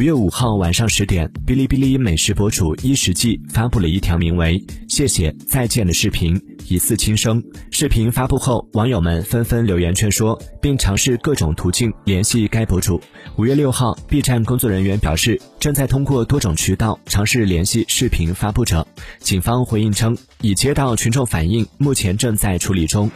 五月五号晚上十点，哔哩哔哩美食博主一食记发布了一条名为“谢谢再见”的视频，疑似轻生。视频发布后，网友们纷纷留言劝说，并尝试各种途径联系该博主。五月六号，B 站工作人员表示，正在通过多种渠道尝试联系视频发布者。警方回应称，已接到群众反映，目前正在处理中。